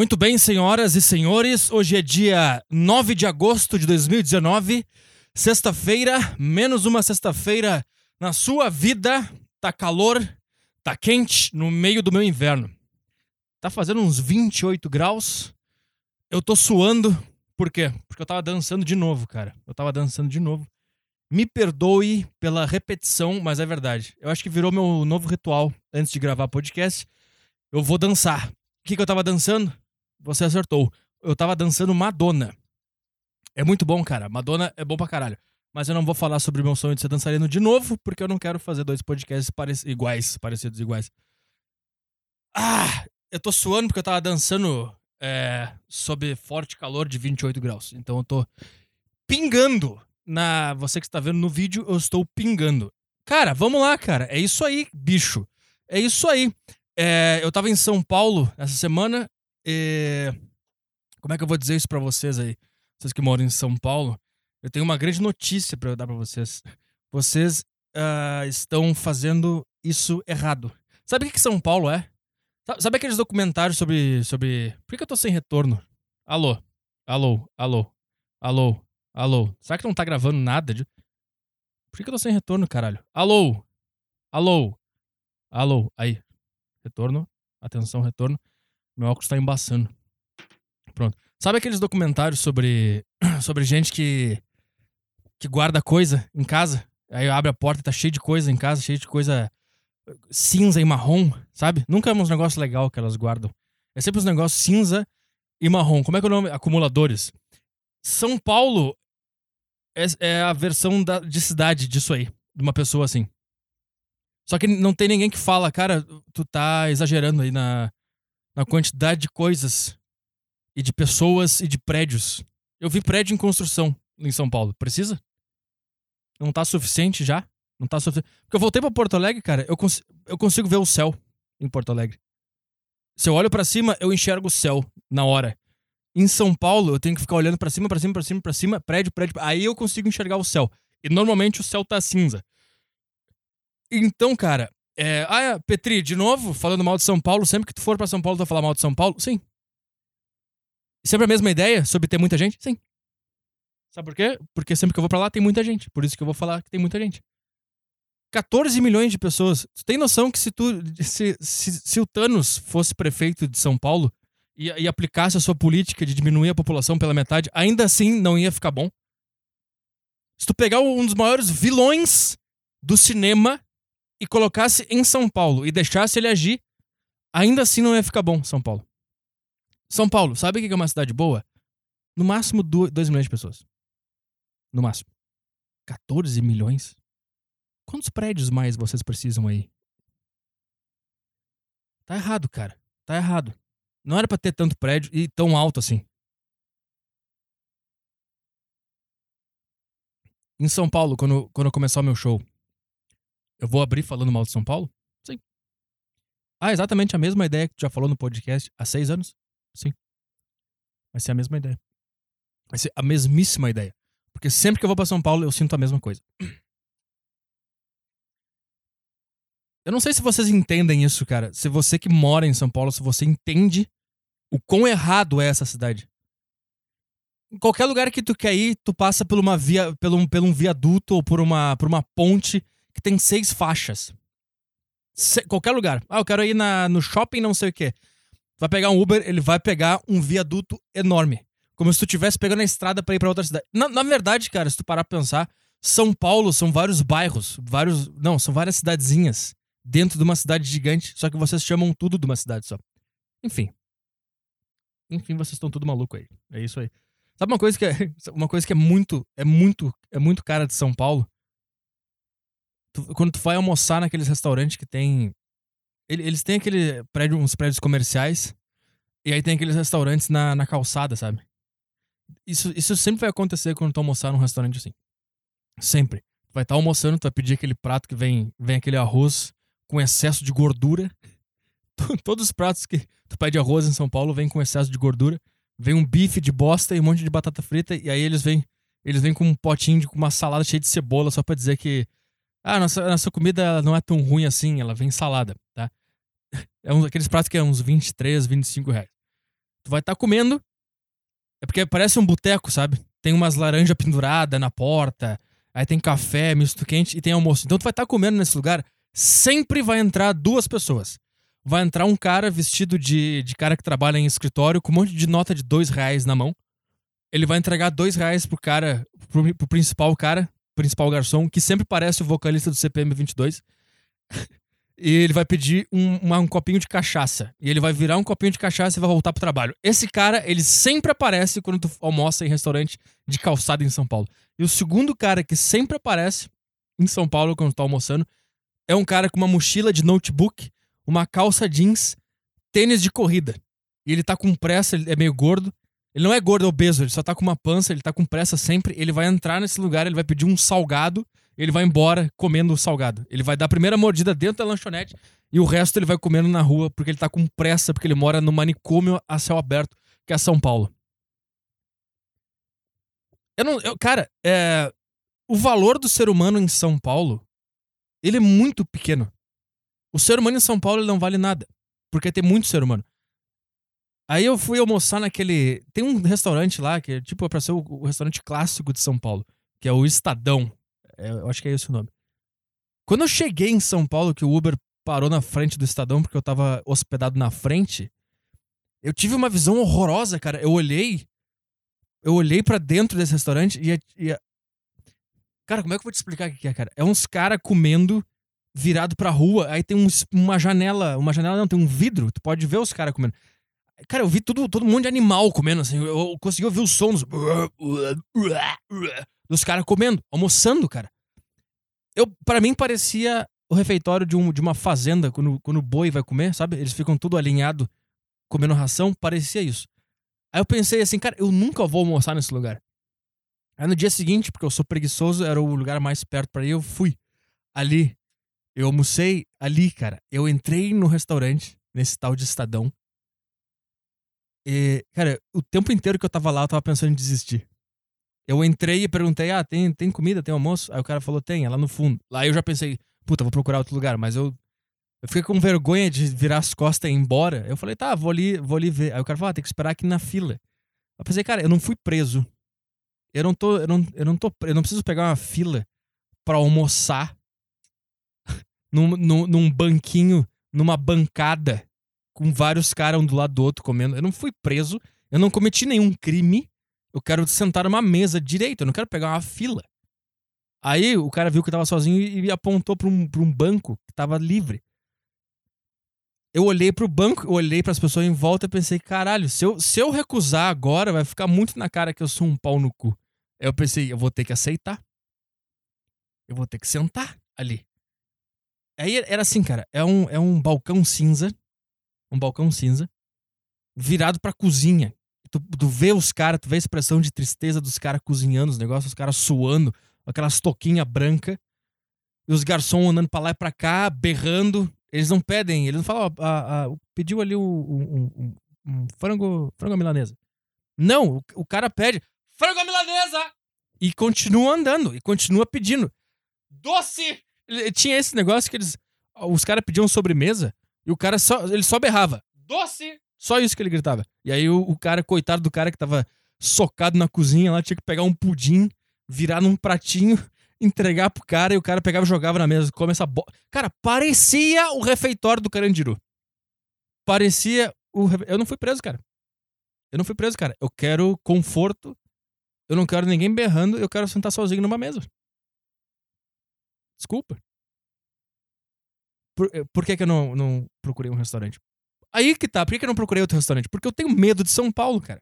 Muito bem, senhoras e senhores, hoje é dia 9 de agosto de 2019, sexta-feira, menos uma sexta-feira na sua vida. Tá calor, tá quente no meio do meu inverno. Tá fazendo uns 28 graus. Eu tô suando, por quê? Porque eu tava dançando de novo, cara. Eu tava dançando de novo. Me perdoe pela repetição, mas é verdade. Eu acho que virou meu novo ritual antes de gravar podcast. Eu vou dançar. O que, que eu tava dançando? Você acertou. Eu tava dançando Madonna. É muito bom, cara. Madonna é bom pra caralho. Mas eu não vou falar sobre meu sonho de ser dançarino de novo, porque eu não quero fazer dois podcasts iguais, parecidos iguais. Ah! Eu tô suando porque eu tava dançando é, sob forte calor de 28 graus. Então eu tô pingando. Na você que está vendo no vídeo, eu estou pingando. Cara, vamos lá, cara. É isso aí, bicho. É isso aí. É, eu tava em São Paulo essa semana. E... Como é que eu vou dizer isso para vocês aí? Vocês que moram em São Paulo. Eu tenho uma grande notícia para dar para vocês. Vocês uh, estão fazendo isso errado. Sabe o que, que São Paulo é? Sabe aqueles documentários sobre. sobre. Por que eu tô sem retorno? Alô? Alô? Alô? Alô? Alô? Será que não tá gravando nada? De... Por que eu tô sem retorno, caralho? Alô? Alô? Alô? Aí. Retorno. Atenção, retorno. Meu óculos tá embaçando. Pronto. Sabe aqueles documentários sobre. sobre gente que. que guarda coisa em casa? Aí abre a porta e tá cheio de coisa em casa, cheio de coisa cinza e marrom, sabe? Nunca é uns negócios legal que elas guardam. É sempre uns negócios cinza e marrom. Como é que é o nome? Acumuladores. São Paulo é, é a versão da, de cidade disso aí. De uma pessoa assim. Só que não tem ninguém que fala, cara, tu tá exagerando aí na, na quantidade de coisas e de pessoas e de prédios. Eu vi prédio em construção em São Paulo. Precisa? Não tá suficiente já? Não tá suficiente. Porque eu voltei pra Porto Alegre, cara, eu, cons eu consigo ver o céu em Porto Alegre. Se eu olho para cima, eu enxergo o céu na hora. Em São Paulo, eu tenho que ficar olhando para cima, para cima, para cima, para cima, prédio, prédio. Aí eu consigo enxergar o céu. E normalmente o céu tá cinza. Então, cara, é... ah, é, Petri, de novo, falando mal de São Paulo, sempre que tu for para São Paulo, tu vai falar mal de São Paulo? Sim. Sempre a mesma ideia sobre ter muita gente? Sim. Sabe por quê? Porque sempre que eu vou para lá tem muita gente. Por isso que eu vou falar que tem muita gente. 14 milhões de pessoas. Tu tem noção que se tu. Se, se, se o Thanos fosse prefeito de São Paulo e, e, aplicasse a sua política de diminuir a população pela metade, ainda assim não ia ficar bom? Se tu pegar um dos maiores vilões do cinema e colocasse em São Paulo e deixasse ele agir, ainda assim não ia ficar bom, São Paulo. São Paulo, sabe o que é uma cidade boa? No máximo 2 milhões de pessoas. No máximo. 14 milhões? Quantos prédios mais vocês precisam aí? Tá errado, cara. Tá errado. Não era para ter tanto prédio e tão alto assim. Em São Paulo, quando, quando começar o meu show, eu vou abrir falando mal de São Paulo? Sim. Ah, exatamente a mesma ideia que tu já falou no podcast há seis anos? Sim. Vai ser a mesma ideia. Vai ser a mesmíssima ideia. Porque sempre que eu vou para São Paulo, eu sinto a mesma coisa. Eu não sei se vocês entendem isso, cara. Se você que mora em São Paulo, se você entende o quão errado é essa cidade. Em qualquer lugar que tu quer ir, tu passa por uma via, pelo, um, um viaduto ou por uma, por uma ponte que tem seis faixas. Se, qualquer lugar. Ah, eu quero ir na, no shopping, não sei o quê. Vai pegar um Uber, ele vai pegar um viaduto enorme. Como se tu estivesse pegando a estrada para ir para outra cidade. Na, na verdade, cara, se tu parar pra pensar, São Paulo são vários bairros, vários. Não, são várias cidadezinhas dentro de uma cidade gigante, só que vocês chamam tudo de uma cidade só. Enfim. Enfim, vocês estão tudo maluco aí. É isso aí. Sabe uma coisa que é, uma coisa que é muito, é muito, é muito cara de São Paulo? Tu, quando tu vai almoçar naqueles restaurantes que tem eles têm aquele prédio, uns prédios comerciais e aí tem aqueles restaurantes na, na calçada, sabe? Isso, isso sempre vai acontecer quando tu almoçar num restaurante assim. Sempre. Tu vai estar tá almoçando, tu vai pedir aquele prato que vem, vem aquele arroz com excesso de gordura. Todos os pratos que tu pede arroz em São Paulo vêm com excesso de gordura. Vem um bife de bosta e um monte de batata frita. E aí eles vêm, eles vêm com um potinho de uma salada cheia de cebola só pra dizer que. Ah, nossa, nossa comida não é tão ruim assim, ela vem salada, tá? É um daqueles pratos que é uns 23, 25 reais. Tu vai estar tá comendo. É porque parece um boteco, sabe? Tem umas laranjas penduradas na porta. Aí tem café, misto quente e tem almoço. Então tu vai estar tá comendo nesse lugar. Sempre vai entrar duas pessoas. Vai entrar um cara vestido de, de cara que trabalha em escritório com um monte de nota de dois reais na mão. Ele vai entregar dois reais pro cara, pro, pro principal cara, principal garçom, que sempre parece o vocalista do CPM 22. e ele vai pedir um, uma, um copinho de cachaça. E ele vai virar um copinho de cachaça e vai voltar pro trabalho. Esse cara, ele sempre aparece quando tu almoça em restaurante de calçada em São Paulo. E o segundo cara que sempre aparece em São Paulo quando tu tá almoçando é um cara com uma mochila de notebook, uma calça jeans, tênis de corrida. E ele tá com pressa, ele é meio gordo. Ele não é gordo, é obeso, ele só tá com uma pança, ele tá com pressa sempre. Ele vai entrar nesse lugar, ele vai pedir um salgado ele vai embora comendo o salgado. Ele vai dar a primeira mordida dentro da lanchonete e o resto ele vai comendo na rua porque ele tá com pressa, porque ele mora no manicômio a céu aberto, que é São Paulo. Eu não. Eu, cara, é, o valor do ser humano em São Paulo, ele é muito pequeno. O ser humano em São Paulo ele não vale nada, porque tem muito ser humano. Aí eu fui almoçar naquele. Tem um restaurante lá que é tipo pra ser o, o restaurante clássico de São Paulo, que é o Estadão. É, eu acho que é esse o nome. Quando eu cheguei em São Paulo, que o Uber parou na frente do Estadão porque eu tava hospedado na frente, eu tive uma visão horrorosa, cara. Eu olhei. Eu olhei para dentro desse restaurante e, e. Cara, como é que eu vou te explicar o que é, cara? É uns caras comendo virado pra rua, aí tem uma janela. Uma janela não, tem um vidro, tu pode ver os caras comendo. Cara, eu vi tudo, todo mundo de animal comendo, assim. Eu consegui ouvir os sons dos caras comendo, almoçando, cara. Eu, para mim, parecia o refeitório de, um, de uma fazenda, quando, quando o boi vai comer, sabe? Eles ficam tudo alinhado, comendo ração, parecia isso. Aí eu pensei assim, cara, eu nunca vou almoçar nesse lugar. Aí no dia seguinte, porque eu sou preguiçoso, era o lugar mais perto para ir, eu fui ali. Eu almocei ali, cara. Eu entrei no restaurante, nesse tal de Estadão. E, cara, o tempo inteiro que eu tava lá, eu tava pensando em desistir. Eu entrei e perguntei: ah, tem, tem comida, tem almoço? Aí o cara falou: tem, é lá no fundo. Lá eu já pensei: puta, vou procurar outro lugar, mas eu. Eu fiquei com vergonha de virar as costas e ir embora. Eu falei, tá, vou ali, vou ali ver. Aí o cara falou, ah, tem que esperar aqui na fila. Eu pensei, cara, eu não fui preso. Eu não tô, eu não, eu não tô, eu não preciso pegar uma fila para almoçar num, num, num banquinho, numa bancada, com vários caras um do lado do outro comendo. Eu não fui preso, eu não cometi nenhum crime. Eu quero sentar numa mesa direito, eu não quero pegar uma fila. Aí o cara viu que eu tava sozinho e apontou pra um, pra um banco que tava livre. Eu olhei pro banco, eu olhei para as pessoas em volta e pensei, caralho, se eu, se eu recusar agora, vai ficar muito na cara que eu sou um pau no cu. Aí eu pensei, eu vou ter que aceitar. Eu vou ter que sentar ali. Aí era assim, cara, é um, é um balcão cinza, um balcão cinza, virado pra cozinha. Tu, tu vê os caras, tu vê a expressão de tristeza dos caras cozinhando os negócios, os caras suando, aquelas toquinha branca, e os garçons andando pra lá e pra cá, berrando. Eles não pedem, eles não falam, ah, pediu ali um, um, um, um, frango, frango milanesa. Não, o, o cara pede frango milanesa! E continua andando, e continua pedindo. Doce! Tinha esse negócio que eles. Os caras pediam sobremesa e o cara só. Ele só berrava. Doce! Só isso que ele gritava. E aí o, o, cara, coitado do cara que tava socado na cozinha lá, tinha que pegar um pudim, virar num pratinho, entregar pro cara e o cara pegava e jogava na mesa. Come essa bo... Cara, parecia o refeitório do Carandiru. Parecia o. Eu não fui preso, cara. Eu não fui preso, cara. Eu quero conforto. Eu não quero ninguém berrando. Eu quero sentar sozinho numa mesa. Desculpa. Por, por que, que eu não, não procurei um restaurante? Aí que tá. Por que eu não procurei outro restaurante? Porque eu tenho medo de São Paulo, cara.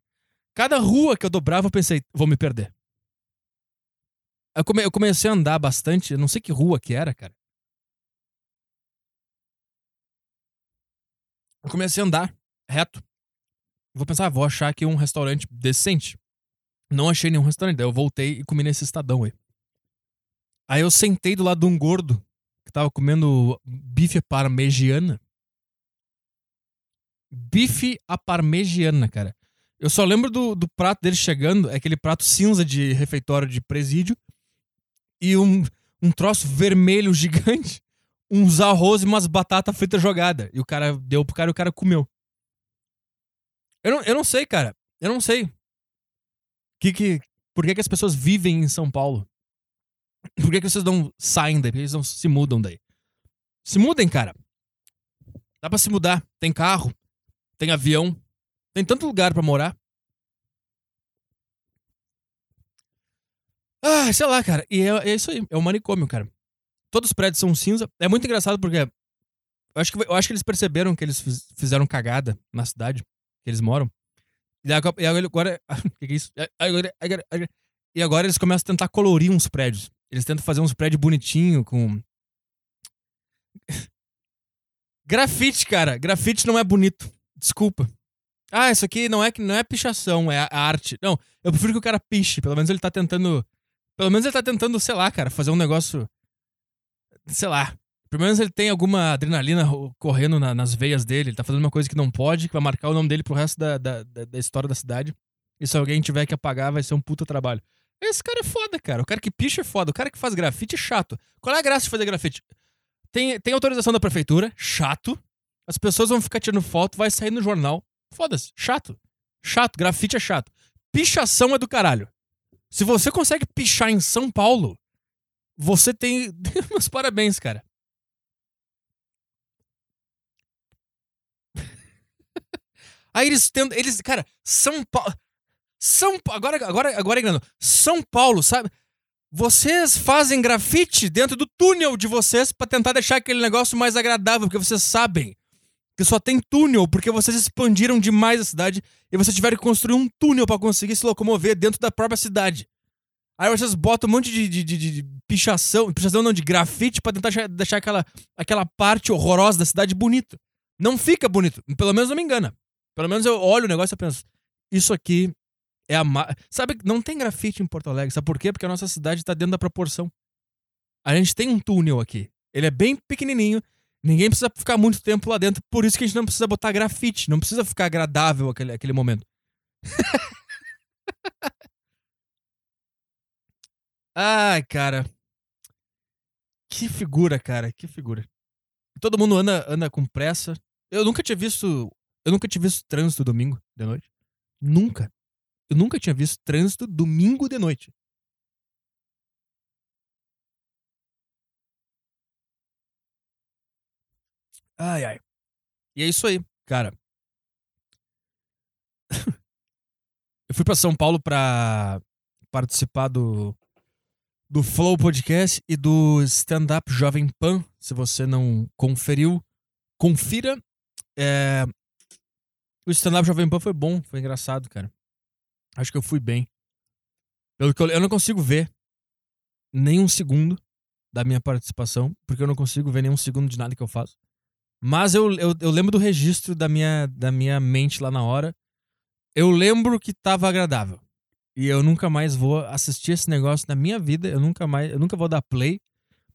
Cada rua que eu dobrava, eu pensei, vou me perder. Eu, come, eu comecei a andar bastante, eu não sei que rua que era, cara. Eu comecei a andar reto. Vou pensar, ah, vou achar aqui um restaurante decente. Não achei nenhum restaurante, daí eu voltei e comi nesse estadão aí. Aí eu sentei do lado de um gordo que tava comendo bife parmegiana bife à parmegiana, cara. Eu só lembro do, do prato dele chegando, é aquele prato cinza de refeitório de presídio, e um, um troço vermelho gigante, uns arroz e umas batatas fritas jogadas. E o cara deu pro cara e o cara comeu. Eu não, eu não sei, cara. Eu não sei. Que, que, por que, que as pessoas vivem em São Paulo? Por que, que vocês não saem daí? Por que eles não se mudam daí? Se mudem, cara. Dá pra se mudar. Tem carro, tem avião, tem tanto lugar para morar. Ah, sei lá, cara. E é, é, isso aí. É um manicômio, cara. Todos os prédios são cinza. É muito engraçado porque. Eu acho que, eu acho que eles perceberam que eles fizeram cagada na cidade que eles moram. E agora. agora, agora, e agora eles começam a tentar colorir uns prédios. Eles tentam fazer uns prédios bonitinhos com. Grafite, cara. Grafite não é bonito. Desculpa. Ah, isso aqui não é não é pichação, é a arte. Não, eu prefiro que o cara piche. Pelo menos ele tá tentando. Pelo menos ele tá tentando, sei lá, cara, fazer um negócio. Sei lá. Pelo menos ele tem alguma adrenalina correndo na, nas veias dele. Ele tá fazendo uma coisa que não pode, que vai marcar o nome dele pro resto da, da, da, da história da cidade. E se alguém tiver que apagar, vai ser um puta trabalho. Esse cara é foda, cara. O cara que picha é foda. O cara que faz grafite é chato. Qual é a graça de fazer grafite? Tem, tem autorização da prefeitura, chato. As pessoas vão ficar tirando foto, vai sair no jornal. Foda-se, chato. Chato, grafite é chato. Pichação é do caralho. Se você consegue pichar em São Paulo, você tem. Meus parabéns, cara. Aí eles tentam. Eles, cara, São Paulo. São Agora, agora, agora é São Paulo, sabe? Vocês fazem grafite dentro do túnel de vocês para tentar deixar aquele negócio mais agradável, porque vocês sabem que só tem túnel, porque vocês expandiram demais a cidade e vocês tiveram que construir um túnel para conseguir se locomover dentro da própria cidade. Aí vocês botam um monte de, de, de, de pichação, pichação não, de grafite pra tentar deixar aquela, aquela parte horrorosa da cidade bonita. Não fica bonito. Pelo menos não me engana. Pelo menos eu olho o negócio e penso, isso aqui é a. Ma... Sabe, não tem grafite em Porto Alegre. Sabe por quê? Porque a nossa cidade tá dentro da proporção. A gente tem um túnel aqui. Ele é bem pequenininho. Ninguém precisa ficar muito tempo lá dentro. Por isso que a gente não precisa botar grafite. Não precisa ficar agradável aquele, aquele momento. Ai, cara. Que figura, cara. Que figura. Todo mundo anda, anda com pressa. Eu nunca tinha visto. Eu nunca tinha visto trânsito domingo de noite. Nunca. Eu nunca tinha visto trânsito domingo de noite. Ai, ai. E é isso aí, cara. eu fui para São Paulo para participar do do Flow Podcast e do Stand Up Jovem Pan. Se você não conferiu, confira. É... O Stand Up Jovem Pan foi bom, foi engraçado, cara. Acho que eu fui bem. Pelo que eu, eu não consigo ver nenhum segundo da minha participação, porque eu não consigo ver nenhum segundo de nada que eu faço. Mas eu, eu, eu lembro do registro da minha, da minha mente lá na hora. Eu lembro que tava agradável. E eu nunca mais vou assistir esse negócio na minha vida. Eu nunca mais, eu nunca vou dar play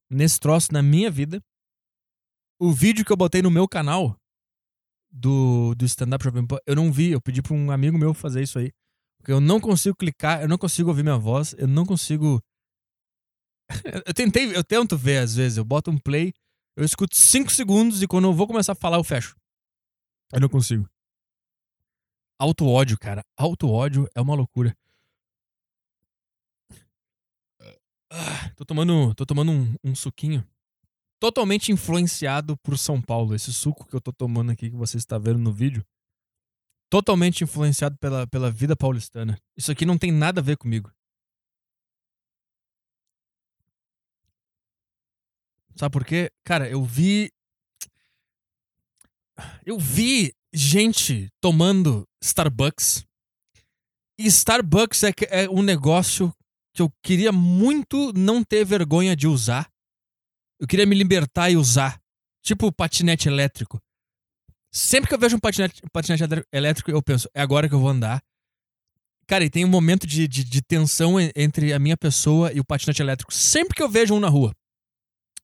nesse troço na minha vida. O vídeo que eu botei no meu canal do, do Stand Up Jovem Pan, eu não vi. Eu pedi pra um amigo meu fazer isso aí. Eu não consigo clicar, eu não consigo ouvir minha voz, eu não consigo. eu tentei, eu tento ver às vezes, eu boto um play, eu escuto 5 segundos e quando eu vou começar a falar eu fecho. Eu não consigo. Auto ódio, cara. Auto ódio é uma loucura. Ah, tô tomando, tô tomando um, um suquinho totalmente influenciado por São Paulo. Esse suco que eu tô tomando aqui que você está vendo no vídeo totalmente influenciado pela, pela vida paulistana. Isso aqui não tem nada a ver comigo. Sabe por quê? Cara, eu vi. Eu vi gente tomando Starbucks. E Starbucks é, é um negócio que eu queria muito não ter vergonha de usar. Eu queria me libertar e usar. Tipo patinete elétrico. Sempre que eu vejo um patinete, patinete elétrico, eu penso, é agora que eu vou andar. Cara, e tem um momento de, de, de, tensão entre a minha pessoa e o patinete elétrico. Sempre que eu vejo um na rua,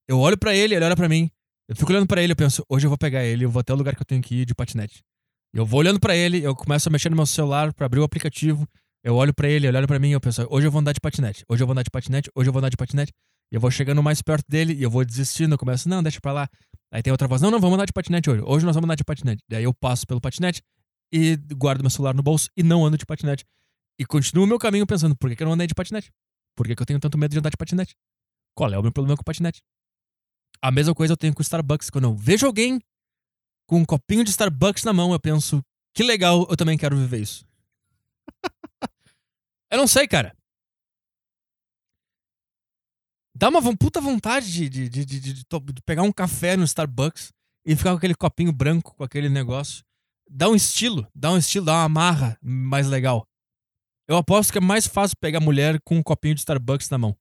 eu olho para ele, ele olha para mim. Eu fico olhando para ele, eu penso, hoje eu vou pegar ele, eu vou até o lugar que eu tenho que ir de patinete. Eu vou olhando para ele, eu começo a mexer no meu celular para abrir o aplicativo. Eu olho para ele, ele olha para mim, eu penso, hoje eu vou andar de patinete, hoje eu vou andar de patinete, hoje eu vou andar de patinete. E eu vou chegando mais perto dele e eu vou desistindo, eu começo, não, deixa pra lá. Aí tem outra voz, não, não, vamos andar de patinete hoje. Hoje nós vamos andar de patinete. Daí eu passo pelo patinete, e guardo meu celular no bolso e não ando de patinete. E continuo o meu caminho pensando, por que, que eu não andei de patinete? Por que, que eu tenho tanto medo de andar de patinete? Qual é o meu problema com patinete? A mesma coisa eu tenho com o Starbucks. Quando eu vejo alguém com um copinho de Starbucks na mão, eu penso, que legal, eu também quero viver isso. eu não sei, cara. Dá uma puta vontade de, de, de, de, de pegar um café no Starbucks e ficar com aquele copinho branco, com aquele negócio. Dá um estilo, dá um estilo, dá uma amarra mais legal. Eu aposto que é mais fácil pegar mulher com um copinho de Starbucks na mão.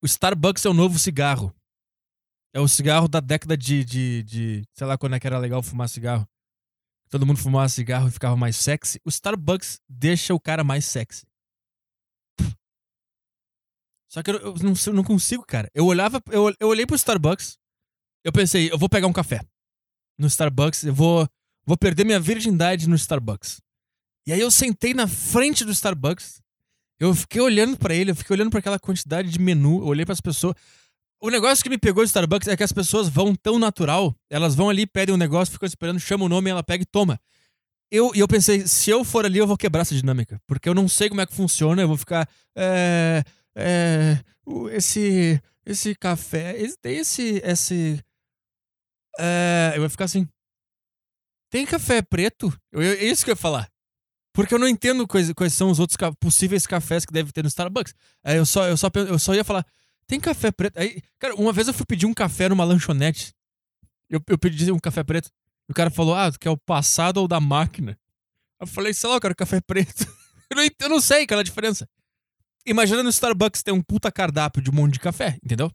O Starbucks é o novo cigarro. É o cigarro da década de, de, de, Sei lá quando é que era legal fumar cigarro. Todo mundo fumava cigarro e ficava mais sexy. O Starbucks deixa o cara mais sexy. Só que eu, eu, não, eu não, consigo, cara. Eu olhava, eu, eu olhei pro Starbucks, eu pensei, eu vou pegar um café. No Starbucks, eu vou, vou perder minha virgindade no Starbucks. E aí eu sentei na frente do Starbucks, eu fiquei olhando para ele, eu fiquei olhando para aquela quantidade de menu, eu olhei para as pessoas. O negócio que me pegou do Starbucks é que as pessoas vão tão natural, elas vão ali, pedem um negócio, ficam esperando, chamam o nome, ela pega e toma. Eu, e eu pensei, se eu for ali, eu vou quebrar essa dinâmica. Porque eu não sei como é que funciona, eu vou ficar. É, é, esse, esse café, tem esse, esse, é, eu vou ficar assim, tem café preto? Eu, eu, é isso que eu ia falar. Porque eu não entendo quais, quais são os outros ca possíveis cafés que deve ter no Starbucks. Aí eu só, eu, só, eu só ia falar, tem café preto? Aí, cara, uma vez eu fui pedir um café numa lanchonete. Eu, eu pedi um café preto. E o cara falou, ah, tu quer o passado ou da máquina? Eu falei, sei lá, eu quero café preto. eu, não, eu não sei qual é a diferença. Imagina no Starbucks ter um puta cardápio de um monte de café, entendeu?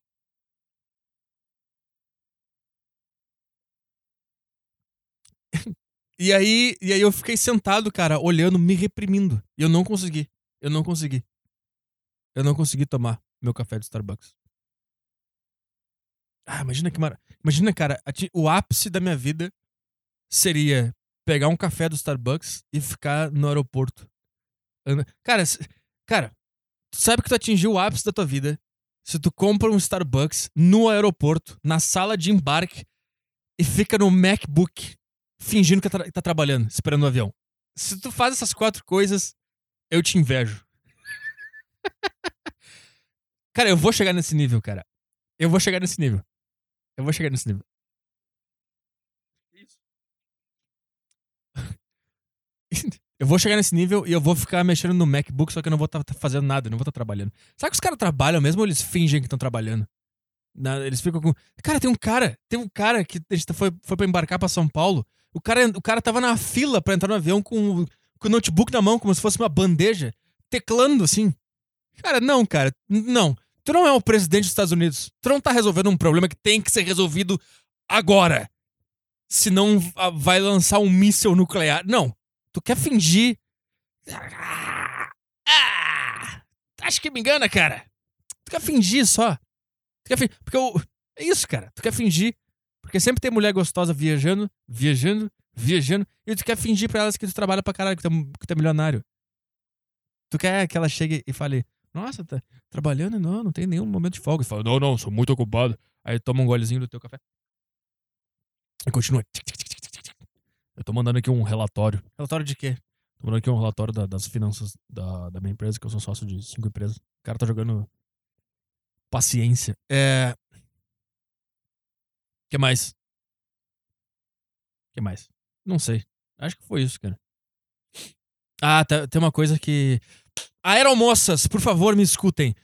e aí, e aí eu fiquei sentado, cara, olhando, me reprimindo. E eu não consegui. Eu não consegui. Eu não consegui tomar meu café de Starbucks. Ah, imagina que mara... Imagina, cara, o ápice da minha vida seria pegar um café do Starbucks e ficar no aeroporto. Cara, cara, sabe que tu atingiu o ápice da tua vida se tu compra um Starbucks no aeroporto, na sala de embarque, e fica no MacBook fingindo que tá, tá trabalhando, esperando o avião. Se tu faz essas quatro coisas, eu te invejo. cara, eu vou chegar nesse nível, cara. Eu vou chegar nesse nível. Eu vou chegar nesse nível. Isso. Eu vou chegar nesse nível e eu vou ficar mexendo no MacBook, só que eu não vou estar tá fazendo nada, não vou estar tá trabalhando. Sabe que os caras trabalham mesmo ou eles fingem que estão trabalhando? eles ficam com. Cara, tem um cara, tem um cara que a gente foi, foi pra embarcar pra São Paulo. O cara, o cara tava na fila pra entrar no avião com, com o notebook na mão, como se fosse uma bandeja, teclando assim. Cara, não, cara, não. Tu não é o presidente dos Estados Unidos. Tu não tá resolvendo um problema que tem que ser resolvido agora. Senão vai lançar um míssil nuclear. Não. Tu quer fingir. Ah, acho que me engana, cara. Tu quer fingir só. Tu quer fingir. Porque eu... É isso, cara. Tu quer fingir. Porque sempre tem mulher gostosa viajando, viajando, viajando. E tu quer fingir pra elas que tu trabalha pra caralho, que tu, é, que tu é milionário. Tu quer que ela chegue e fale: Nossa, tá trabalhando? Não, não tem nenhum momento de folga. E fala: Não, não, sou muito ocupado. Aí toma um golezinho do teu café. E continua. Eu tô mandando aqui um relatório. Relatório de quê? Tô mandando aqui um relatório da, das finanças da, da minha empresa, que eu sou sócio de cinco empresas. O cara tá jogando paciência. É. que mais? que mais? Não sei. Acho que foi isso, cara. Ah, tá, tem uma coisa que. Aeromoças, por favor, me escutem.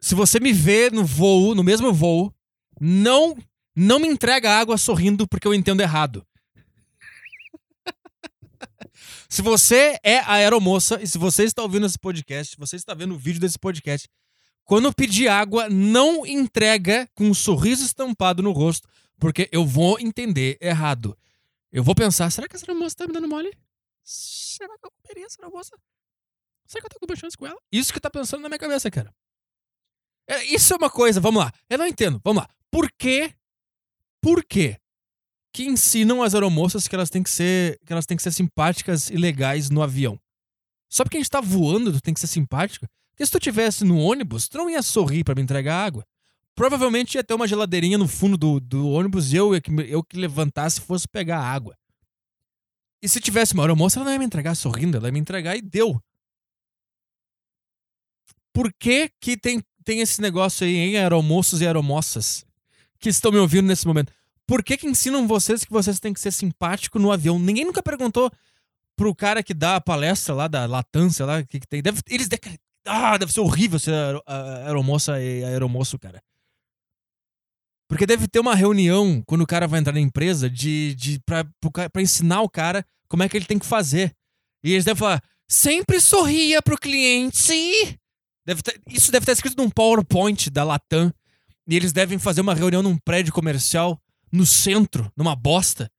Se você me vê no voo, no mesmo voo, não não me entrega água sorrindo porque eu entendo errado. Se você é a aeromoça e se você está ouvindo esse podcast, você está vendo o vídeo desse podcast, quando pedir água, não entrega com um sorriso estampado no rosto, porque eu vou entender errado. Eu vou pensar, será que essa aeromoça está me dando mole? Será que eu comeria essa aeromoça? Será que eu tô com chance com ela? Isso que tá pensando na minha cabeça, cara. É, isso é uma coisa, vamos lá. Eu não entendo. Vamos lá. Por quê? Por quê que ensinam as aeromoças que elas têm que ser, que elas têm que ser simpáticas e legais no avião. Só porque a gente tá voando, tu tem que ser simpática. Porque se tu tivesse no ônibus, tu não ia sorrir para me entregar água. provavelmente ia ter uma geladeirinha no fundo do, do ônibus e eu, eu que levantasse fosse pegar água. E se tivesse uma aeromoça, ela não ia me entregar sorrindo, ela ia me entregar e deu. Por que que tem, tem esse negócio aí, hein, aeromoços e aeromoças que estão me ouvindo nesse momento? Por que que ensinam vocês que vocês têm que ser simpático no avião? Ninguém nunca perguntou pro cara que dá a palestra lá da latância lá, que, que tem. Deve, eles deve, ah, deve ser horrível ser aeromoça e aeromoço, cara. Porque deve ter uma reunião quando o cara vai entrar na empresa de, de pra, pra ensinar o cara como é que ele tem que fazer. E eles devem falar: sempre sorria pro cliente. Deve ter, isso deve estar escrito num PowerPoint da Latam. E eles devem fazer uma reunião num prédio comercial no centro, numa bosta.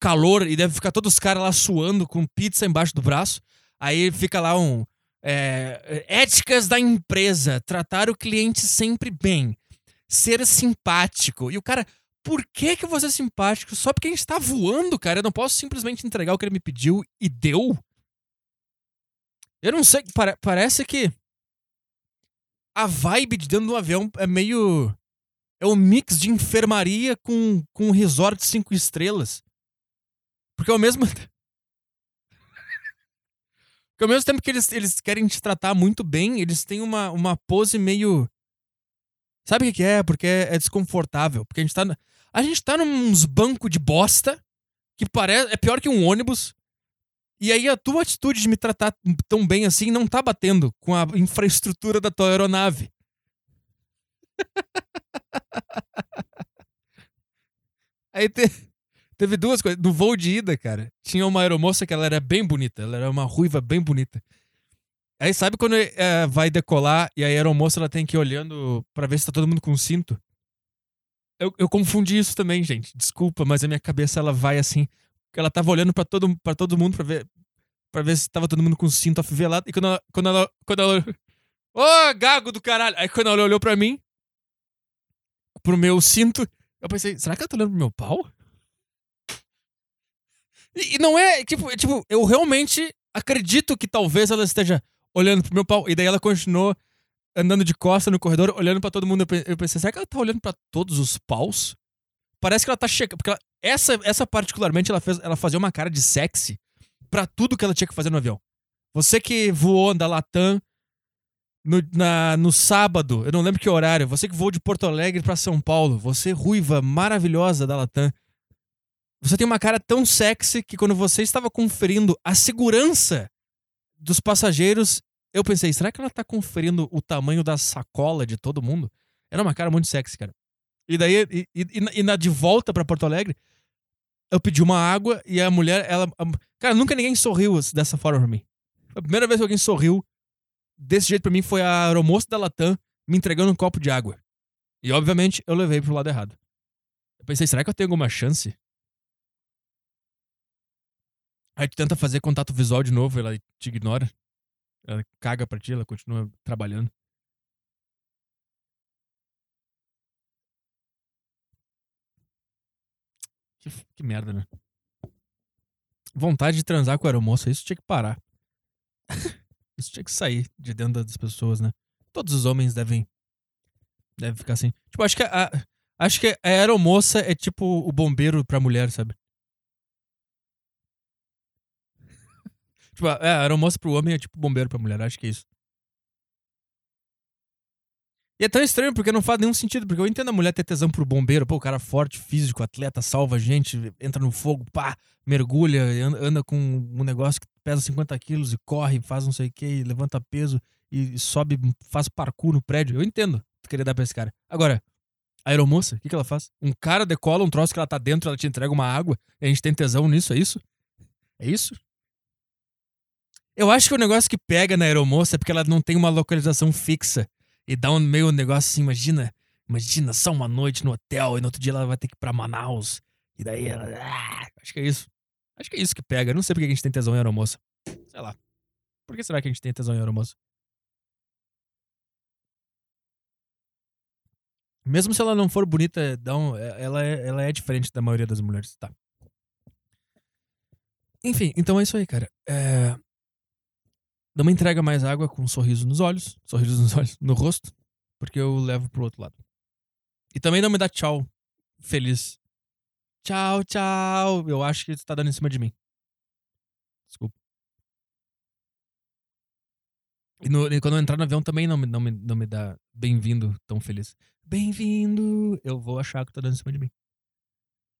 Calor, e deve ficar todos os caras lá suando com pizza embaixo do braço. Aí fica lá um. É, éticas da empresa. Tratar o cliente sempre bem ser simpático. E o cara, por que que você é simpático? Só porque a gente tá voando, cara. Eu não posso simplesmente entregar o que ele me pediu e deu. Eu não sei, parece que a vibe de dentro do avião é meio. É um mix de enfermaria com, com um resort cinco estrelas. Porque ao mesmo. Porque ao mesmo tempo que eles, eles querem te tratar muito bem, eles têm uma, uma pose meio Sabe o que é? Porque é, é desconfortável. Porque a gente tá. A gente tá nos bancos de bosta que parece. É pior que um ônibus. E aí a tua atitude de me tratar tão bem assim não tá batendo com a infraestrutura da tua aeronave. aí te, teve duas coisas. No voo de ida, cara, tinha uma aeromoça que ela era bem bonita. Ela era uma ruiva bem bonita. Aí sabe quando é, vai decolar e a aeromoça ela tem que ir olhando para ver se tá todo mundo com cinto? Eu, eu confundi isso também, gente. Desculpa, mas a minha cabeça ela vai assim. Ela tava olhando para todo, pra todo mundo pra ver, pra ver se tava todo mundo com cinto afivelado. E quando ela. Quando ela. Quando ela Ô, oh, gago do caralho! Aí quando ela olhou pra mim, pro meu cinto, eu pensei, será que ela tá olhando pro meu pau? E, e não é, tipo, é, tipo, eu realmente acredito que talvez ela esteja olhando pro meu pau. E daí ela continuou andando de costa no corredor, olhando para todo mundo. Eu pensei, será que ela tá olhando para todos os paus? Parece que ela tá checando. Porque ela, essa, essa particularmente, ela, fez, ela fazia uma cara de sexy para tudo que ela tinha que fazer no avião. Você que voou da Latam no, na, no sábado, eu não lembro que horário, você que voou de Porto Alegre para São Paulo, você ruiva maravilhosa da Latam. Você tem uma cara tão sexy que quando você estava conferindo a segurança dos passageiros, eu pensei, será que ela tá conferindo o tamanho da sacola de todo mundo? Era uma cara muito sexy, cara. E daí, e, e, e na de volta para Porto Alegre, eu pedi uma água e a mulher, ela. Cara, nunca ninguém sorriu dessa forma pra mim. A primeira vez que alguém sorriu desse jeito pra mim foi a aeromoça da Latam me entregando um copo de água. E obviamente eu levei pro lado errado. Eu pensei, será que eu tenho alguma chance? Aí tu tenta fazer contato visual de novo, ela te ignora. Ela caga pra ti, ela continua trabalhando. Que, que merda, né? Vontade de transar com a aeromoça, isso tinha que parar. isso tinha que sair de dentro das pessoas, né? Todos os homens devem. Devem ficar assim. Tipo, acho que a. Acho que a aeromoça é tipo o bombeiro pra mulher, sabe? Tipo, é, aeromoça pro homem é tipo bombeiro pra mulher, acho que é isso. E é tão estranho porque não faz nenhum sentido, porque eu entendo a mulher ter tesão pro bombeiro, pô, o cara forte, físico, atleta, salva gente, entra no fogo, pá, mergulha, anda com um negócio que pesa 50 quilos e corre, faz não sei o que, levanta peso e sobe, faz parkour no prédio. Eu entendo querer dar pra esse cara. Agora, a aeromoça, o que, que ela faz? Um cara decola um troço que ela tá dentro, ela te entrega uma água, e a gente tem tesão nisso, é isso? É isso? Eu acho que o negócio que pega na aeromoça é porque ela não tem uma localização fixa. E dá um meio negócio assim, imagina, imagina só uma noite no hotel e no outro dia ela vai ter que ir pra Manaus. E daí ela. Ah, acho que é isso. Acho que é isso que pega. Não sei porque a gente tem tesão em aeromoça. Sei lá. Por que será que a gente tem tesão em aeromoça? Mesmo se ela não for bonita, ela é, ela é diferente da maioria das mulheres. Tá. Enfim, então é isso aí, cara. É... Não me entrega mais água com um sorriso nos olhos, sorriso nos olhos, no rosto, porque eu levo pro outro lado. E também não me dá tchau feliz. Tchau, tchau. Eu acho que tu tá dando em cima de mim. Desculpa. E, no, e quando eu entrar no avião também não não me, não me dá bem-vindo tão feliz. Bem-vindo! Eu vou achar que tá dando em cima de mim.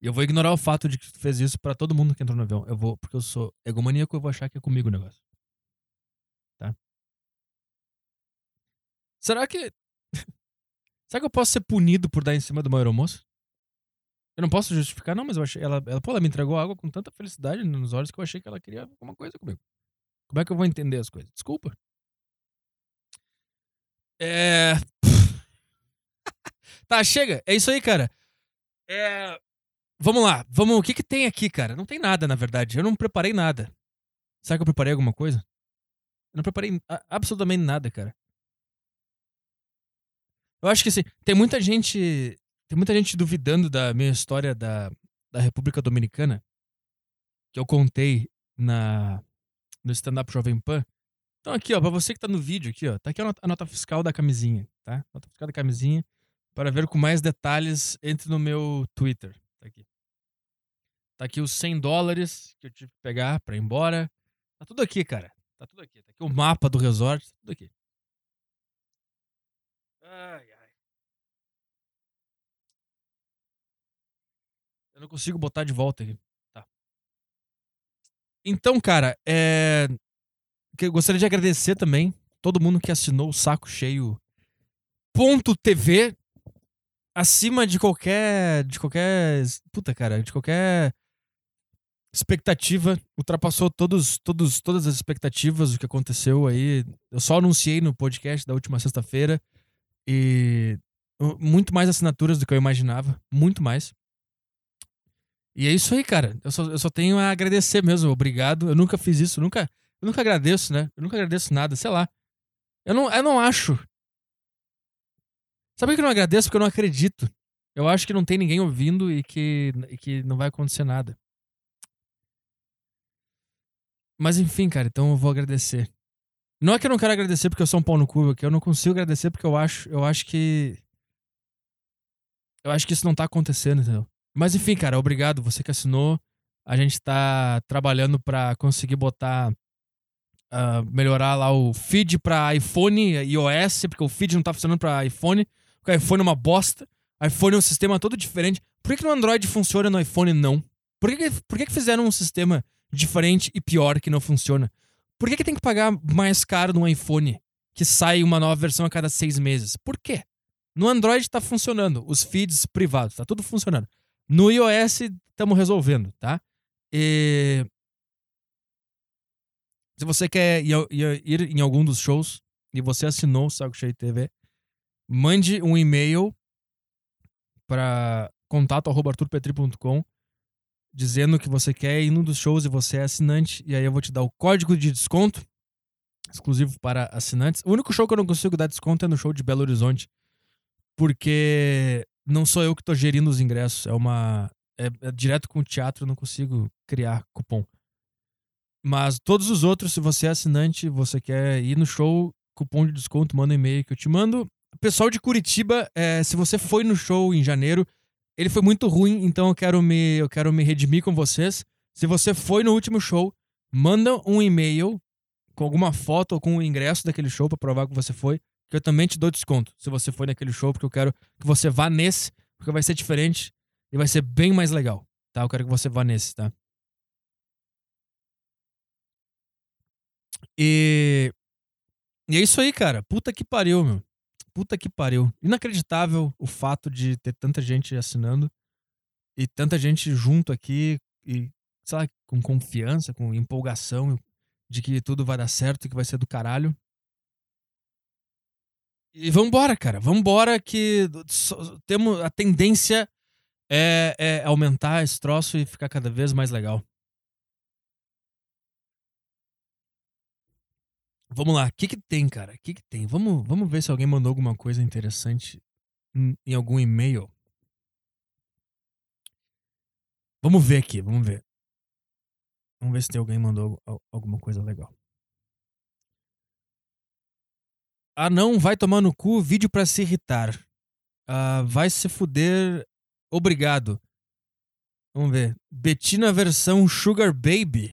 E eu vou ignorar o fato de que tu fez isso pra todo mundo que entrou no avião. Eu vou, porque eu sou egomaníaco, eu vou achar que é comigo o negócio. Tá? Será que. Será que eu posso ser punido por dar em cima do meu aeromoço? Eu não posso justificar, não, mas eu achei. Ela, ela, pô, ela me entregou água com tanta felicidade nos olhos que eu achei que ela queria alguma coisa comigo. Como é que eu vou entender as coisas? Desculpa. É. tá, chega. É isso aí, cara. É. Vamos lá. Vamos. O que que tem aqui, cara? Não tem nada, na verdade. Eu não preparei nada. Será que eu preparei alguma coisa? Eu não preparei absolutamente nada, cara. Eu acho que assim, tem muita gente. Tem muita gente duvidando da minha história da, da República Dominicana. Que eu contei na, no stand-up Jovem Pan. Então aqui, ó, pra você que tá no vídeo aqui, ó, tá aqui a nota, a nota fiscal da camisinha, tá? Nota fiscal da camisinha para ver com mais detalhes, entre no meu Twitter. Tá aqui. Tá aqui os 100 dólares que eu tive que pegar pra ir embora. Tá tudo aqui, cara. Tá tudo aqui. Tá aqui o mapa do resort, tá tudo aqui. Ai, ai. Eu não consigo botar de volta aqui. Tá. Então, cara, é eu gostaria de agradecer também todo mundo que assinou o Saco Cheio ponto TV acima de qualquer de qualquer puta cara, de qualquer expectativa, ultrapassou todos todos todas as expectativas o que aconteceu aí. Eu só anunciei no podcast da última sexta-feira e muito mais assinaturas do que eu imaginava, muito mais. E é isso aí, cara. Eu só, eu só tenho a agradecer mesmo. Obrigado. Eu nunca fiz isso, nunca eu nunca agradeço, né? Eu nunca agradeço nada, sei lá. Eu não, eu não acho. Sabe por que eu não agradeço? Porque eu não acredito. Eu acho que não tem ninguém ouvindo e que, e que não vai acontecer nada. Mas enfim, cara, então eu vou agradecer. Não é que eu não quero agradecer porque eu sou um pau no cu, é que eu não consigo agradecer porque eu acho, eu acho que. Eu acho que isso não tá acontecendo, entendeu? Mas enfim, cara, obrigado, você que assinou. A gente tá trabalhando para conseguir botar uh, melhorar lá o feed pra iPhone e iOS, porque o feed não tá funcionando pra iPhone, porque o iPhone é uma bosta. IPhone é um sistema todo diferente. Por que, que no Android funciona e no iPhone não? Por que, que, por que, que fizeram um sistema diferente e pior que não funciona? Por que, que tem que pagar mais caro no iPhone que sai uma nova versão a cada seis meses? Por quê? No Android tá funcionando, os feeds privados, tá tudo funcionando. No iOS estamos resolvendo, tá? E se você quer ir, em algum dos shows e você assinou o Saco Cheio TV, mande um e-mail para contato@arturpetri.com dizendo que você quer ir num dos shows e você é assinante e aí eu vou te dar o código de desconto exclusivo para assinantes. O único show que eu não consigo dar desconto é no show de Belo Horizonte, porque não sou eu que estou gerindo os ingressos, é uma é, é direto com o teatro, não consigo criar cupom. Mas todos os outros, se você é assinante, você quer ir no show, cupom de desconto, manda um e-mail que eu te mando. Pessoal de Curitiba, é, se você foi no show em janeiro, ele foi muito ruim, então eu quero me, eu quero me redimir com vocês. Se você foi no último show, manda um e-mail com alguma foto ou com o ingresso daquele show para provar que você foi, que eu também te dou desconto se você foi naquele show, porque eu quero que você vá nesse, porque vai ser diferente e vai ser bem mais legal, tá? Eu quero que você vá nesse, tá? E. E é isso aí, cara. Puta que pariu, meu. Puta que pariu. Inacreditável o fato de ter tanta gente assinando e tanta gente junto aqui e, sei lá, com confiança, com empolgação de que tudo vai dar certo e que vai ser do caralho. E vambora, cara. Vambora que temos a tendência é, é aumentar esse troço e ficar cada vez mais legal. Vamos lá, o que que tem, cara? O que que tem? Vamos, vamos ver se alguém mandou alguma coisa interessante em, em algum e-mail. Vamos ver aqui, vamos ver. Vamos ver se tem alguém mandou alguma coisa legal. Ah, não, vai tomar no cu vídeo para se irritar. Ah, vai se fuder. Obrigado. Vamos ver. Betina versão Sugar Baby.